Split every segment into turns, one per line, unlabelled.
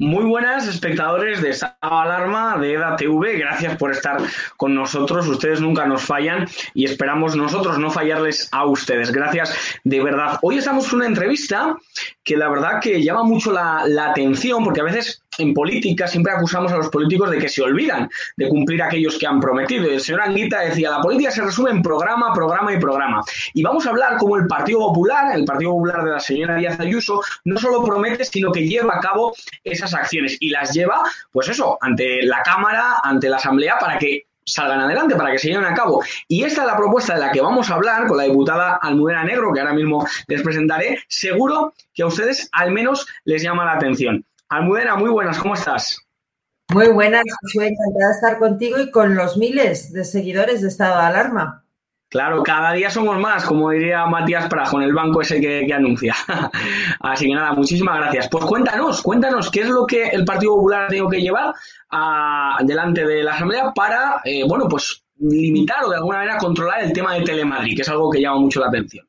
Muy buenas espectadores de Estado Alarma de EDA TV, gracias por estar con nosotros, ustedes nunca nos fallan y esperamos nosotros no fallarles a ustedes, gracias de verdad. Hoy estamos en una entrevista que la verdad que llama mucho la, atención porque a veces en política siempre acusamos a los políticos de que se olvidan de cumplir aquellos que han prometido. El señor Anguita decía, la política se resume en programa, programa y programa. Y vamos a hablar cómo el Partido Popular, el Partido Popular de la señora Díaz Ayuso, no solo promete, sino que lleva a cabo esas acciones y las lleva, pues eso, ante la Cámara, ante la Asamblea, para que salgan adelante, para que se lleven a cabo. Y esta es la propuesta de la que vamos a hablar con la diputada Almudena Negro, que ahora mismo les presentaré. Seguro que a ustedes al menos les llama la atención. Almudena, muy buenas, ¿cómo estás?
Muy buenas, encantada de estar contigo y con los miles de seguidores de Estado de Alarma.
Claro, cada día somos más, como diría Matías Prajo en el banco ese que, anuncia. Así que nada, muchísimas gracias. Pues cuéntanos, cuéntanos qué es lo que el Partido Popular ha tenido que llevar a, delante de la Asamblea para, eh, bueno, pues limitar o de alguna manera controlar el tema de Telemadrid, que es algo que llama mucho la atención.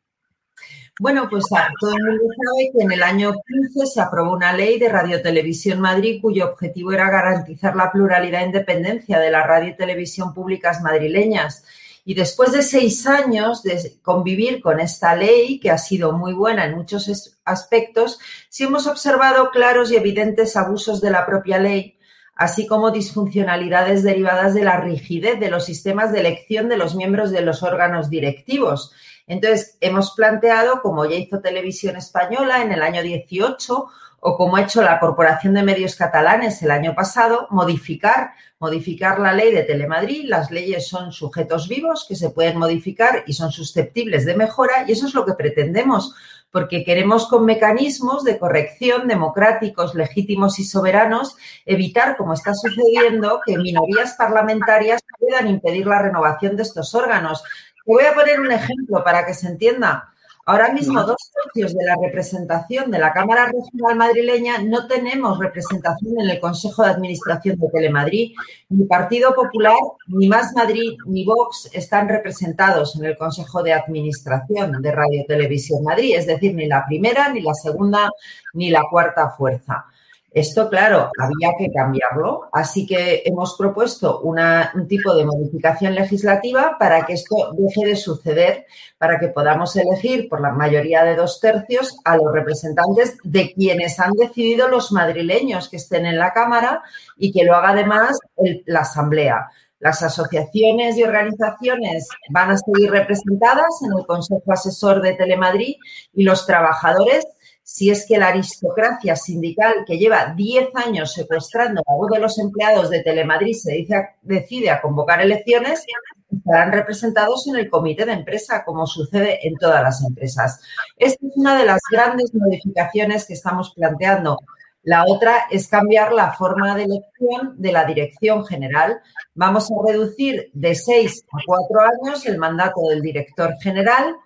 Bueno, pues todo el mundo sabe que en el año 15 se aprobó una ley de Radio Televisión Madrid cuyo objetivo era garantizar la pluralidad e independencia de la radio y televisión públicas madrileñas. Y después de seis años de convivir con esta ley, que ha sido muy buena en muchos aspectos, sí hemos observado claros y evidentes abusos de la propia ley, así como disfuncionalidades derivadas de la rigidez de los sistemas de elección de los miembros de los órganos directivos. Entonces, hemos planteado, como ya hizo Televisión Española en el año 18 o como ha hecho la Corporación de Medios Catalanes el año pasado, modificar, modificar la ley de Telemadrid. Las leyes son sujetos vivos que se pueden modificar y son susceptibles de mejora y eso es lo que pretendemos, porque queremos con mecanismos de corrección democráticos, legítimos y soberanos evitar, como está sucediendo, que minorías parlamentarias puedan impedir la renovación de estos órganos. Te voy a poner un ejemplo para que se entienda. Ahora mismo, dos tercios de la representación de la Cámara Regional Madrileña no tenemos representación en el Consejo de Administración de Telemadrid. Ni Partido Popular, ni Más Madrid, ni Vox están representados en el Consejo de Administración de Radio Televisión Madrid, es decir, ni la primera, ni la segunda, ni la cuarta fuerza. Esto, claro, había que cambiarlo, así que hemos propuesto un tipo de modificación legislativa para que esto deje de suceder, para que podamos elegir por la mayoría de dos tercios a los representantes de quienes han decidido los madrileños que estén en la Cámara y que lo haga además la Asamblea. Las asociaciones y organizaciones van a seguir representadas en el Consejo Asesor de Telemadrid y los trabajadores si es que la aristocracia sindical que lleva 10 años secuestrando la voz de los empleados de Telemadrid se dice, decide a convocar elecciones, estarán representados en el comité de empresa, como sucede en todas las empresas. Esta es una de las grandes modificaciones que estamos planteando. La otra es cambiar la forma de elección de la dirección general. Vamos a reducir de seis a cuatro años el mandato del director general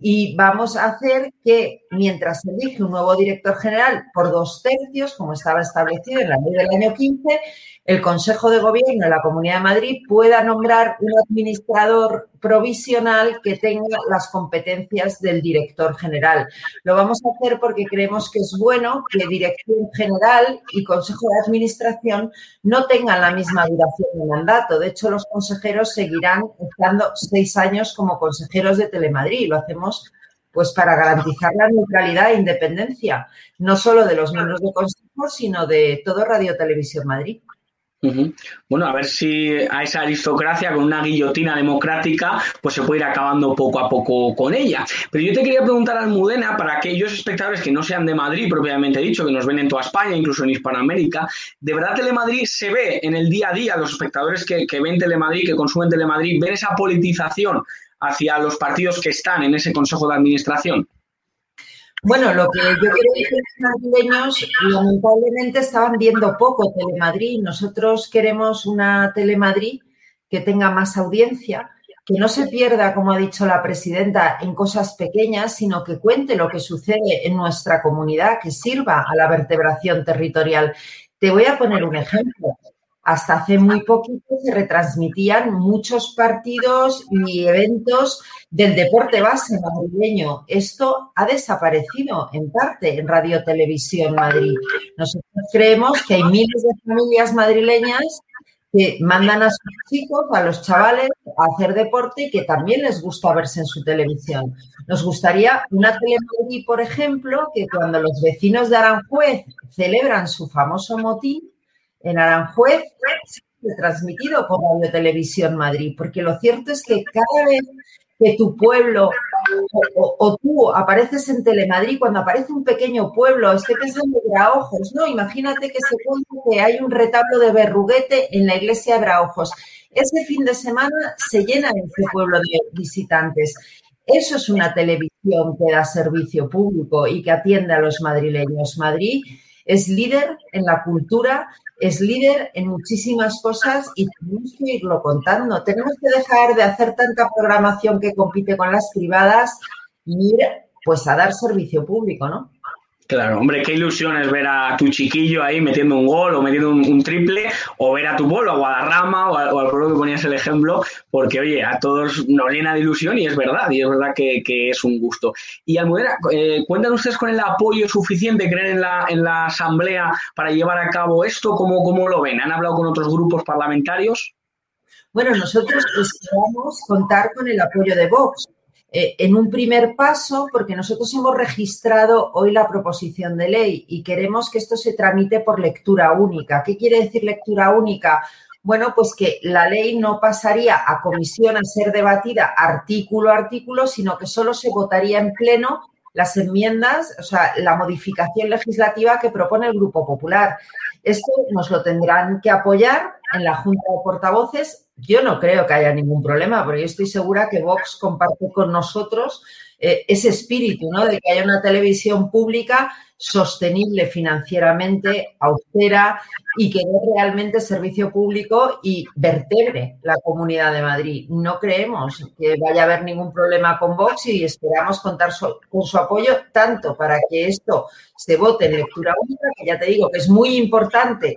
y vamos a hacer que mientras se elige un nuevo director general por dos tercios, como estaba establecido en la ley del año 15, el Consejo de Gobierno de la Comunidad de Madrid pueda nombrar un administrador provisional que tenga las competencias del director general. Lo vamos a hacer porque creemos que es bueno que dirección general y Consejo de Administración no tengan la misma duración de mandato. De hecho, los consejeros seguirán estando seis años como consejeros de Telemadrid. Lo hacemos pues para garantizar la neutralidad e independencia, no solo de los miembros del Consejo, sino de todo Radio Televisión Madrid.
Bueno, a ver si a esa aristocracia con una guillotina democrática pues se puede ir acabando poco a poco con ella. Pero yo te quería preguntar, Almudena, para aquellos espectadores que no sean de Madrid propiamente dicho, que nos ven en toda España, incluso en Hispanoamérica, ¿de verdad Telemadrid se ve en el día a día, los espectadores que, que ven Telemadrid, que consumen Telemadrid, ven esa politización hacia los partidos que están en ese Consejo de Administración?
Bueno, lo que yo creo es que los madrileños lamentablemente estaban viendo poco Telemadrid. Nosotros queremos una Telemadrid que tenga más audiencia, que no se pierda, como ha dicho la presidenta, en cosas pequeñas, sino que cuente lo que sucede en nuestra comunidad, que sirva a la vertebración territorial. Te voy a poner un ejemplo. Hasta hace muy poquito se retransmitían muchos partidos y eventos del deporte base madrileño. Esto ha desaparecido en parte en Radio Televisión Madrid. Nosotros creemos que hay miles de familias madrileñas que mandan a sus chicos, a los chavales, a hacer deporte y que también les gusta verse en su televisión. Nos gustaría una Telemadrid, por ejemplo, que cuando los vecinos de Aranjuez celebran su famoso motín, en Aranjuez transmitido por Radio Televisión Madrid, porque lo cierto es que cada vez que tu pueblo o, o, tú apareces en Telemadrid, cuando aparece un pequeño pueblo, estoy pensando en Braojos, ¿no? Imagínate que se cuenta que hay un retablo de Berruguete en la iglesia de Braojos. Ese fin de semana se llena ese pueblo de visitantes. Eso es una televisión que da servicio público y que atiende a los madrileños. Madrid es líder en la cultura, es líder en muchísimas cosas y tenemos que irlo contando. Tenemos que dejar de hacer tanta programación que compite con las privadas y ir pues a dar servicio público, ¿no?
Claro, hombre, qué ilusión es ver a tu chiquillo ahí metiendo un gol o metiendo un, triple, o ver a tu pueblo, a Guadarrama, o, a, o al pueblo que ponías el ejemplo, porque oye, a todos nos llena de ilusión y es verdad, y es verdad que, que es un gusto. Y Almudena, eh, ¿cuentan ustedes con el apoyo suficiente, creen en la, en la Asamblea para llevar a cabo esto? ¿Cómo, ¿Cómo lo ven? ¿Han hablado con otros grupos parlamentarios?
Bueno, nosotros esperamos contar con el apoyo de Vox, eh, en un primer paso, porque nosotros hemos registrado hoy la proposición de ley y queremos que esto se tramite por lectura única. ¿Qué quiere decir lectura única? Bueno, pues que la ley no pasaría a comisión a ser debatida artículo a artículo, sino que solo se votaría en pleno las enmiendas, o sea, la modificación legislativa que propone el Grupo Popular. Esto nos lo tendrán que apoyar en la Junta de Portavoces yo no creo que haya ningún problema, porque yo estoy segura que Vox comparte con nosotros eh, ese espíritu, ¿no? De que haya una televisión pública sostenible financieramente, austera y que dé realmente servicio público y vertebre la Comunidad de Madrid. No creemos que vaya a haber ningún problema con Vox y esperamos contar con su apoyo tanto para que esto se vote en lectura única, que ya te digo que es muy importante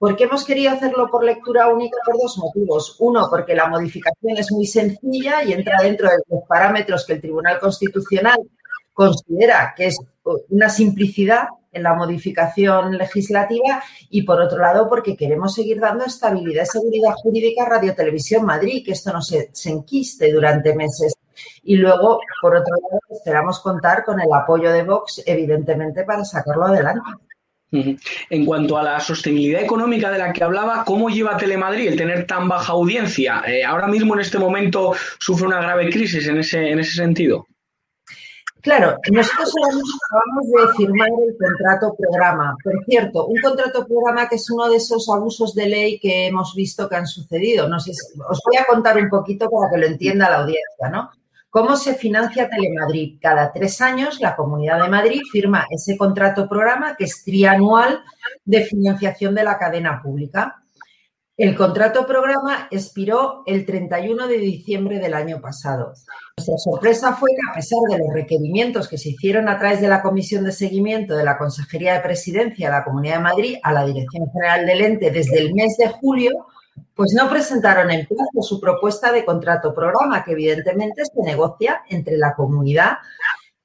¿Por qué hemos querido hacerlo por lectura única? Por dos motivos. Uno, porque la modificación es muy sencilla y entra dentro de los parámetros que el Tribunal Constitucional considera que es una simplicidad en la modificación legislativa y por otro lado porque queremos seguir dando estabilidad y seguridad jurídica a Radio Televisión Madrid, que esto no se, enquiste durante meses. Y luego, por otro lado, esperamos contar con el apoyo de Vox, evidentemente, para sacarlo adelante.
En cuanto a la sostenibilidad económica de la que hablaba, ¿cómo lleva Telemadrid el tener tan baja audiencia? Eh, ahora mismo en este momento sufre una grave crisis en ese, en ese sentido.
Claro, nosotros acabamos de firmar el contrato programa. Por cierto, un contrato programa que es uno de esos abusos de ley que hemos visto que han sucedido. No sé, os voy a contar un poquito para que lo entienda la audiencia, ¿no? ¿Cómo se financia Telemadrid? Cada tres años la Comunidad de Madrid firma ese contrato programa que es trianual de financiación de la cadena pública. El contrato programa expiró el 31 de diciembre del año pasado. Nuestra sorpresa fue que a pesar de los requerimientos que se hicieron a través de la Comisión de Seguimiento de la Consejería de Presidencia de la Comunidad de Madrid a la Dirección General del Ente desde el mes de julio, pues no presentaron en plazo su propuesta de contrato programa, que evidentemente se negocia entre la comunidad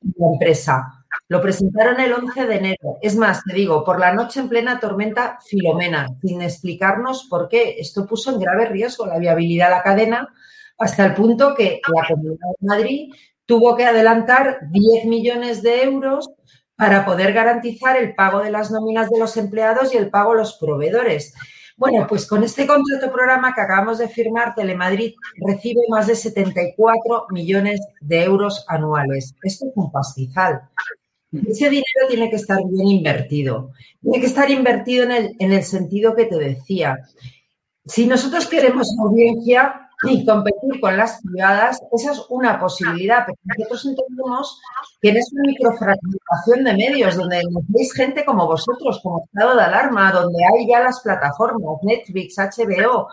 y la empresa. Lo presentaron el 11 de enero. Es más, te digo, por la noche en plena tormenta Filomena, sin explicarnos por qué. Esto puso en grave riesgo la viabilidad de la cadena hasta el punto que la Comunidad de Madrid tuvo que adelantar 10 millones de euros para poder garantizar el pago de las nóminas de los empleados y el pago a los proveedores. Bueno, pues con este contrato programa que acabamos de firmar, Telemadrid recibe más de 74 millones de euros anuales. Esto es un pastizal. Ese dinero tiene que estar bien invertido. Tiene que estar invertido en el, en el sentido que te decía. Si nosotros queremos audiencia, y competir con las privadas, esa es una posibilidad, pero nosotros entendemos que en esta microfragmentación de medios, donde veis gente como vosotros, como estado de alarma, donde hay ya las plataformas, Netflix, HBO,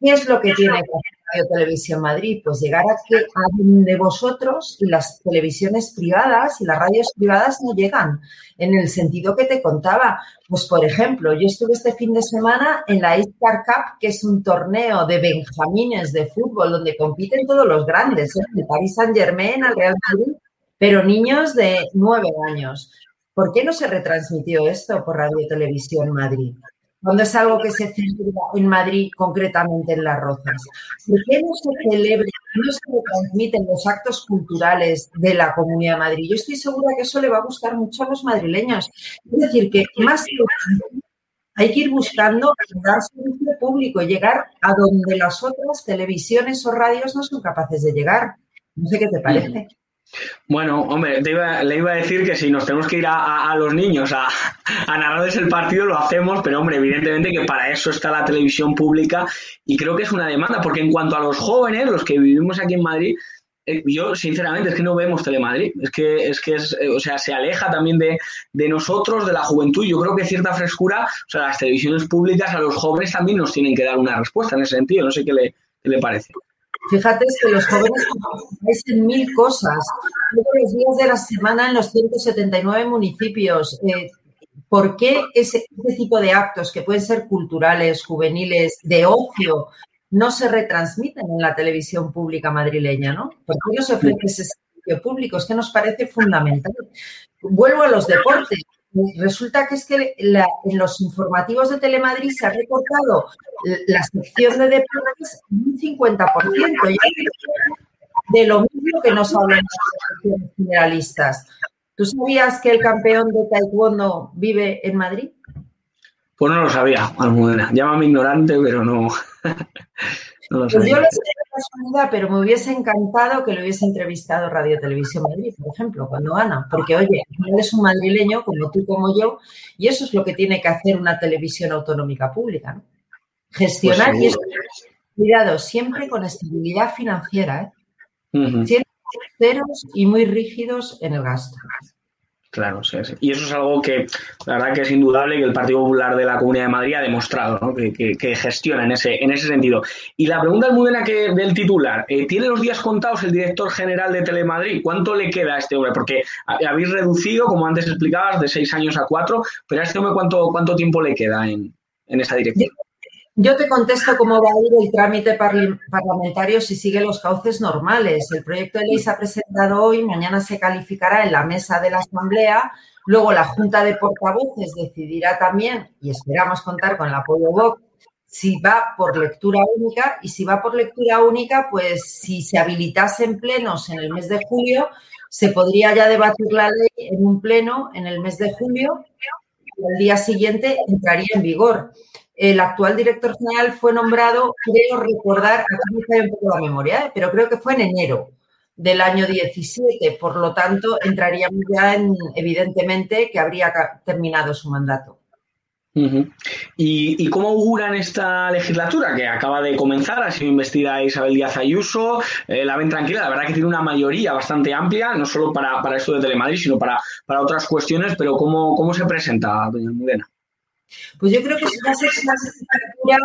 ¿qué es lo que tiene que hacer Radio Televisión Madrid? Pues llegar a que a donde vosotros y las televisiones privadas y las radios privadas no llegan, en el sentido que te contaba. Pues, por ejemplo, yo estuve este fin de semana en la Iscar Cup, que es un torneo de benjamines de fútbol, donde compiten todos los grandes, ¿eh? el Paris Saint Germain, el Real Madrid, pero niños de nueve años. ¿Por qué no se retransmitió esto por Radio Televisión Madrid? Cuando es algo que se celebra en Madrid, concretamente en Las Rozas? ¿Por qué no se celebra, no se transmiten los actos culturales de la Comunidad de Madrid? Yo estoy segura que eso le va a gustar mucho a los madrileños. Es decir, que más que hay que ir buscando dar servicio público llegar a donde las otras televisiones o radios no son capaces de llegar. No sé qué te parece.
Bueno, hombre, le iba a decir que si nos tenemos que ir a, los niños a, a, narrarles el partido, lo hacemos, pero hombre, evidentemente que para eso está la televisión pública y creo que es una demanda, porque en cuanto a los jóvenes, los que vivimos aquí en Madrid, eh, yo sinceramente es que no vemos Telemadrid, es que es que es, eh, o sea, se aleja también de, de, nosotros, de la juventud. Yo creo que cierta frescura, o sea, las televisiones públicas a los jóvenes también nos tienen que dar una respuesta en ese sentido. No sé qué le, qué le parece.
Fíjate que los jóvenes hacen mil cosas, todos los días de la semana en los 179 municipios. Eh, ¿Por qué ese, tipo de actos que pueden ser culturales, juveniles, de ocio, no se retransmiten en la televisión pública madrileña? ¿no? ¿Por qué no se ofrece ese servicio público? Es que nos parece fundamental. Vuelvo a los deportes resulta que es que en los informativos de Telemadrid se ha recortado la sección de deportes un 50%. De lo mismo que nos hablan las generalistas. ¿Tú sabías que el campeón de taekwondo vive en Madrid?
Pues no lo sabía, Almudena. Llámame ignorante, pero no.
pues yo lo sé de casualidad, pero me hubiese encantado que lo hubiese entrevistado Radio Televisión Madrid, por ejemplo, cuando gana. Porque, oye, él es un madrileño como tú, como yo, y eso es lo que tiene que hacer una televisión autonómica pública, ¿no? Gestionar pues cuidado, siempre con estabilidad financiera, ¿eh? siempre ceros y muy rígidos en el gasto.
Claro, sí, sí. Y eso es algo que la verdad que es indudable que el Partido Popular de la Comunidad de Madrid ha demostrado, ¿no? que, gestiona en ese, en ese sentido. Y la pregunta Almudena que del titular, eh, ¿tiene los días contados el director general de Telemadrid? ¿Cuánto le queda a este hombre? Porque habéis reducido, como antes explicabas, de seis años a cuatro, pero a este hombre ¿cuánto, cuánto tiempo le queda en, en esa dirección?
Yo te contesto cómo va a ir el trámite parlamentario si sigue los cauces normales. El proyecto de ley se ha presentado hoy, mañana se calificará en la mesa de la Asamblea, luego la Junta de Portavoces decidirá también, y esperamos contar con el apoyo Vox, si va por lectura única y si va por lectura única, pues si se habilitasen plenos en el mes de julio, se podría ya debatir la ley en un pleno en el mes de julio al día siguiente entraría en vigor el actual director general fue nombrado, creo recordar, aquí me cae un poco la memoria, ¿eh? pero creo que fue en enero del año 17, por lo tanto entraríamos ya en, evidentemente, que habría terminado su mandato.
¿Y, cómo auguran esta legislatura que acaba de comenzar? Ha sido investida Isabel Díaz Ayuso, eh, la ven tranquila, la verdad que tiene una mayoría bastante amplia, no solo para, esto de Telemadrid, sino para, para otras cuestiones, pero ¿cómo, cómo se presenta, doña Mudena?
Pues yo creo que es una legislatura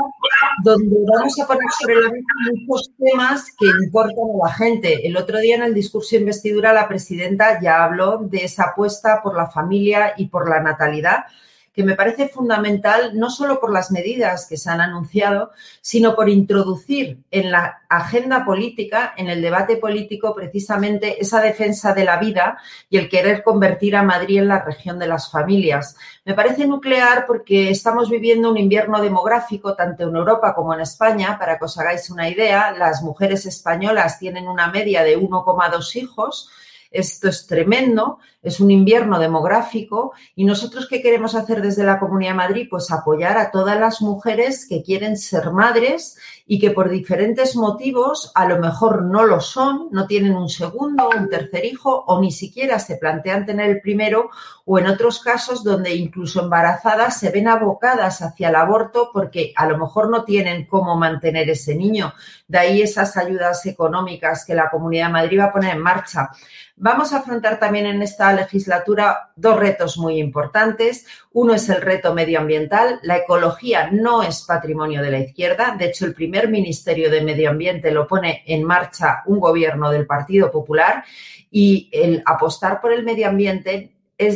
donde vamos a poner sobre la mesa muchos temas que importan a la gente. El otro día en el discurso de investidura la presidenta ya habló de esa apuesta por la familia y por la natalidad que me parece fundamental no solo por las medidas que se han anunciado, sino por introducir en la agenda política, en el debate político, precisamente esa defensa de la vida y el querer convertir a Madrid en la región de las familias. Me parece nuclear porque estamos viviendo un invierno demográfico tanto en Europa como en España. Para que os hagáis una idea, las mujeres españolas tienen una media de 1,2 hijos esto es tremendo, es un invierno demográfico y nosotros qué queremos hacer desde la Comunidad de Madrid? Pues apoyar a todas las mujeres que quieren ser madres y que por diferentes motivos a lo mejor no lo son, no tienen un segundo, un tercer hijo o ni siquiera se plantean tener el primero o en otros casos donde incluso embarazadas se ven abocadas hacia el aborto porque a lo mejor no tienen cómo mantener ese niño. De ahí esas ayudas económicas que la Comunidad de Madrid va a poner en marcha. Vamos a afrontar también en esta legislatura dos retos muy importantes. Uno es el reto medioambiental. La ecología no es patrimonio de la izquierda. De hecho, el primer Ministerio de Medio Ambiente lo pone en marcha un gobierno del Partido Popular y el apostar por el medio ambiente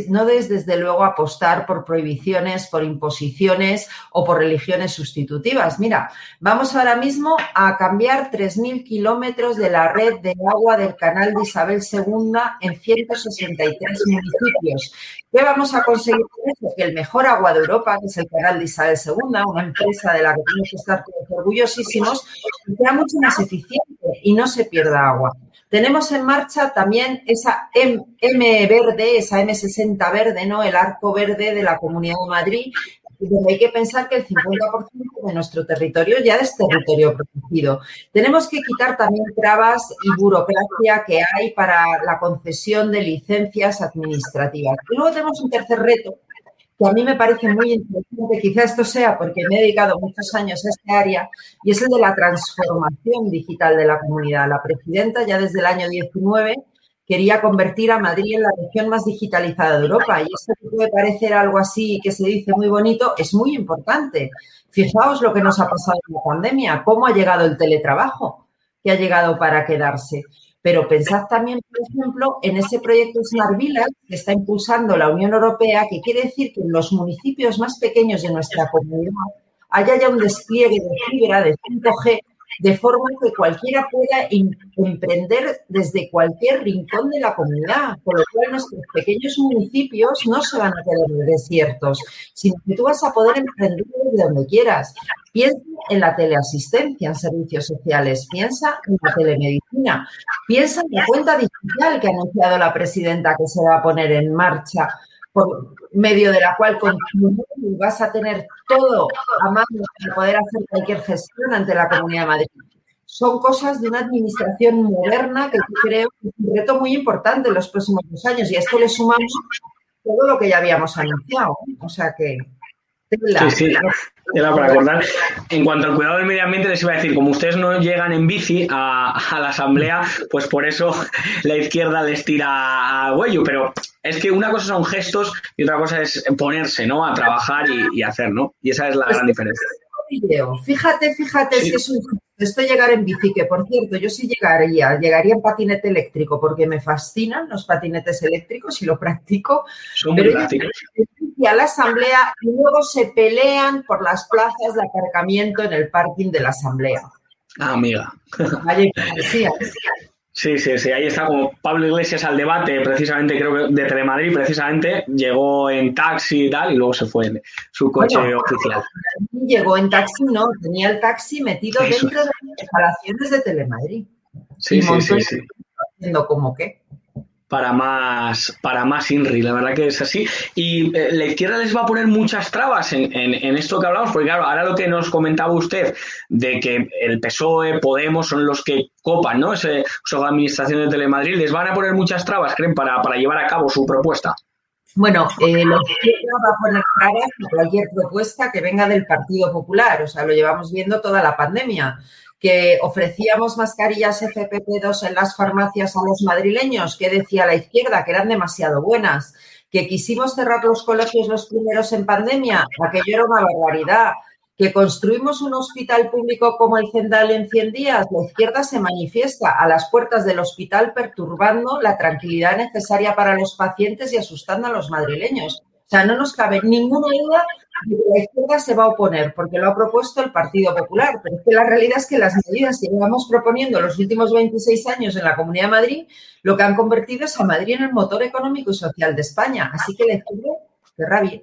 no es desde luego apostar por prohibiciones, por imposiciones o por religiones sustitutivas. Mira, vamos ahora mismo a cambiar 3.000 kilómetros de la red de agua del canal de Isabel II en 163 municipios. ¿Qué vamos a conseguir con eso? Que el mejor agua de Europa, que es el canal de Isabel II, una empresa de la que tenemos que estar orgullosísimos, sea mucho más eficiente y no se pierda agua. Tenemos en marcha también esa M, verde, esa M60 verde, ¿no? El arco verde de la Comunidad de Madrid, donde hay que pensar que el 50% de nuestro territorio ya es territorio protegido. Tenemos que quitar también trabas y burocracia que hay para la concesión de licencias administrativas. Y luego tenemos un tercer reto, que a mí me parece muy interesante, quizá esto sea porque me he dedicado muchos años a este área, y es el de la transformación digital de la comunidad. La presidenta ya desde el año 19 quería convertir a Madrid en la región más digitalizada de Europa. Y esto que puede parecer algo así que se dice muy bonito, es muy importante. Fijaos lo que nos ha pasado en la pandemia, cómo ha llegado el teletrabajo, que ha llegado para quedarse. Pero pensad también, por ejemplo, en ese proyecto Smart Village que está impulsando la Unión Europea, que quiere decir que en los municipios más pequeños de nuestra comunidad haya ya un despliegue de fibra de 5G de forma que cualquiera pueda emprender desde cualquier rincón de la comunidad, por lo cual nuestros pequeños municipios no se van a quedar desiertos, sino que tú vas a poder emprender desde donde quieras. Piensa en la teleasistencia en servicios sociales, piensa en la telemedicina, piensa en la cuenta digital que ha anunciado la presidenta que se va a poner en marcha por medio de la cual vas a tener todo a mano para poder hacer cualquier gestión ante la Comunidad de Madrid. Son cosas de una administración moderna que creo que es un reto muy importante en los próximos dos años y a esto le sumamos todo lo que ya habíamos anunciado. O sea que...
Sí, sí. Era para acordar. En cuanto al cuidado del medio ambiente, les iba a decir, como ustedes no llegan en bici a, a la asamblea, pues por eso la izquierda les tira a huello, pero es que una cosa son gestos y otra cosa es ponerse, ¿no? A trabajar y, y hacer, ¿no? Y esa es la gran diferencia.
Video. Fíjate, fíjate
Sí.
si es un esto llegar en bici, que por cierto, yo sí llegaría, llegaría en patinete eléctrico porque me fascinan los patinetes eléctricos y lo practico.
Son
Pero. Y a la asamblea y luego se pelean por las plazas de aparcamiento en el parking de la asamblea.
Ah, amiga.
Vaya hipocresía.
Sí, sí, sí, ahí está como Pablo Iglesias al debate, precisamente creo que de Telemadrid, precisamente, llegó en taxi y tal, y luego se fue en su coche
Bueno.
oficial.
Llegó en taxi, no, tenía el taxi metido
Eso
dentro de las instalaciones de Telemadrid,
Sí,
Y
sí, sí, sí.
haciendo como que.
Para más, para más INRI, la verdad que es así. Y eh, la izquierda les va a poner muchas trabas en, en- en esto que hablamos, porque claro, ahora lo que nos comentaba usted de que el PSOE, Podemos son los que copan, ¿no? Ese, esa administración de Telemadrid, les van a poner muchas trabas, creen, para, para llevar a cabo su propuesta.
Bueno, eh, la izquierda va a poner trabas a cualquier propuesta que venga del Partido Popular. O sea, lo llevamos viendo toda la pandemia. Que ofrecíamos mascarillas FFP2 en las farmacias a los madrileños, que decía la izquierda, que eran demasiado buenas. Que quisimos cerrar los colegios los primeros en pandemia, aquello era una barbaridad. Que construimos un hospital público como el Zendal en 100 días, la izquierda se manifiesta a las puertas del hospital perturbando la tranquilidad necesaria para los pacientes y asustando a los madrileños. O sea, no nos cabe ninguna duda de que la izquierda se va a oponer, porque lo ha propuesto el Partido Popular. Pero es que la realidad es que las medidas que llevamos proponiendo los últimos 26 años en la Comunidad de Madrid, lo que han convertido es a Madrid en el motor económico y social de España. Así que la izquierda, qué rabia.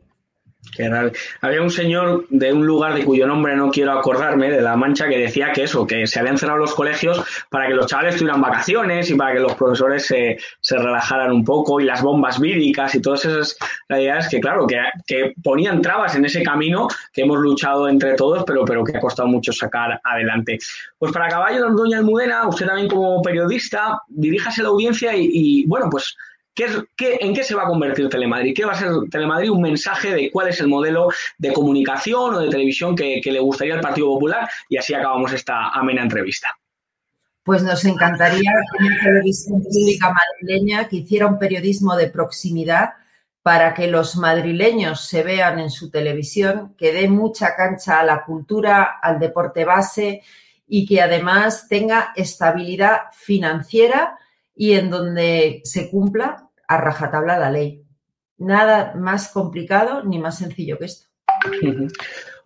Qué raro. Había un señor de un lugar de cuyo nombre no quiero acordarme, de La Mancha, que decía que eso, que se habían cerrado los colegios para que los chavales tuvieran vacaciones y para que los profesores se, se relajaran un poco y las bombas víricas y todas esas realidades que, claro, que, que ponían trabas en ese camino que hemos luchado entre todos, pero, pero que ha costado mucho sacar adelante. Pues para acabar, doña Almudena, usted también como periodista, diríjase a la audiencia y bueno, pues ¿Qué qué, ¿En qué se va a convertir Telemadrid? ¿Qué va a ser Telemadrid? Un mensaje de cuál es el modelo de comunicación o de televisión que, que le gustaría al Partido Popular y así acabamos esta amena entrevista.
Pues nos encantaría una televisión pública madrileña que hiciera un periodismo de proximidad para que los madrileños se vean en su televisión, que dé mucha cancha a la cultura, al deporte base y que además tenga estabilidad financiera y en donde se cumpla a rajatabla la ley. Nada más complicado ni más sencillo que esto.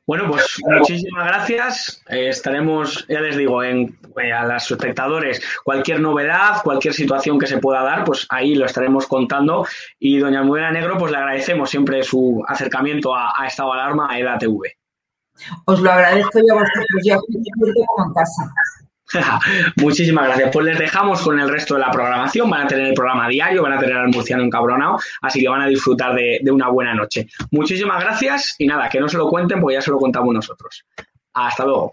Bueno, pues muchísimas gracias. Eh, estaremos, ya les digo, en, eh, a los espectadores, cualquier novedad, cualquier situación que se pueda dar, pues ahí lo estaremos contando. Y doña Almudena Negro, pues le agradecemos siempre su acercamiento a, a Estado de Alarma, a EDATV.
Os lo agradezco yo a vosotros, yo aquí me como en casa.
Muchísimas gracias. Pues les dejamos con el resto de la programación. Van a tener el programa diario, van a tener al murciano encabronado, así que van a disfrutar de, una buena noche. Muchísimas gracias y nada, que no se lo cuenten porque ya se lo contamos nosotros. Hasta luego.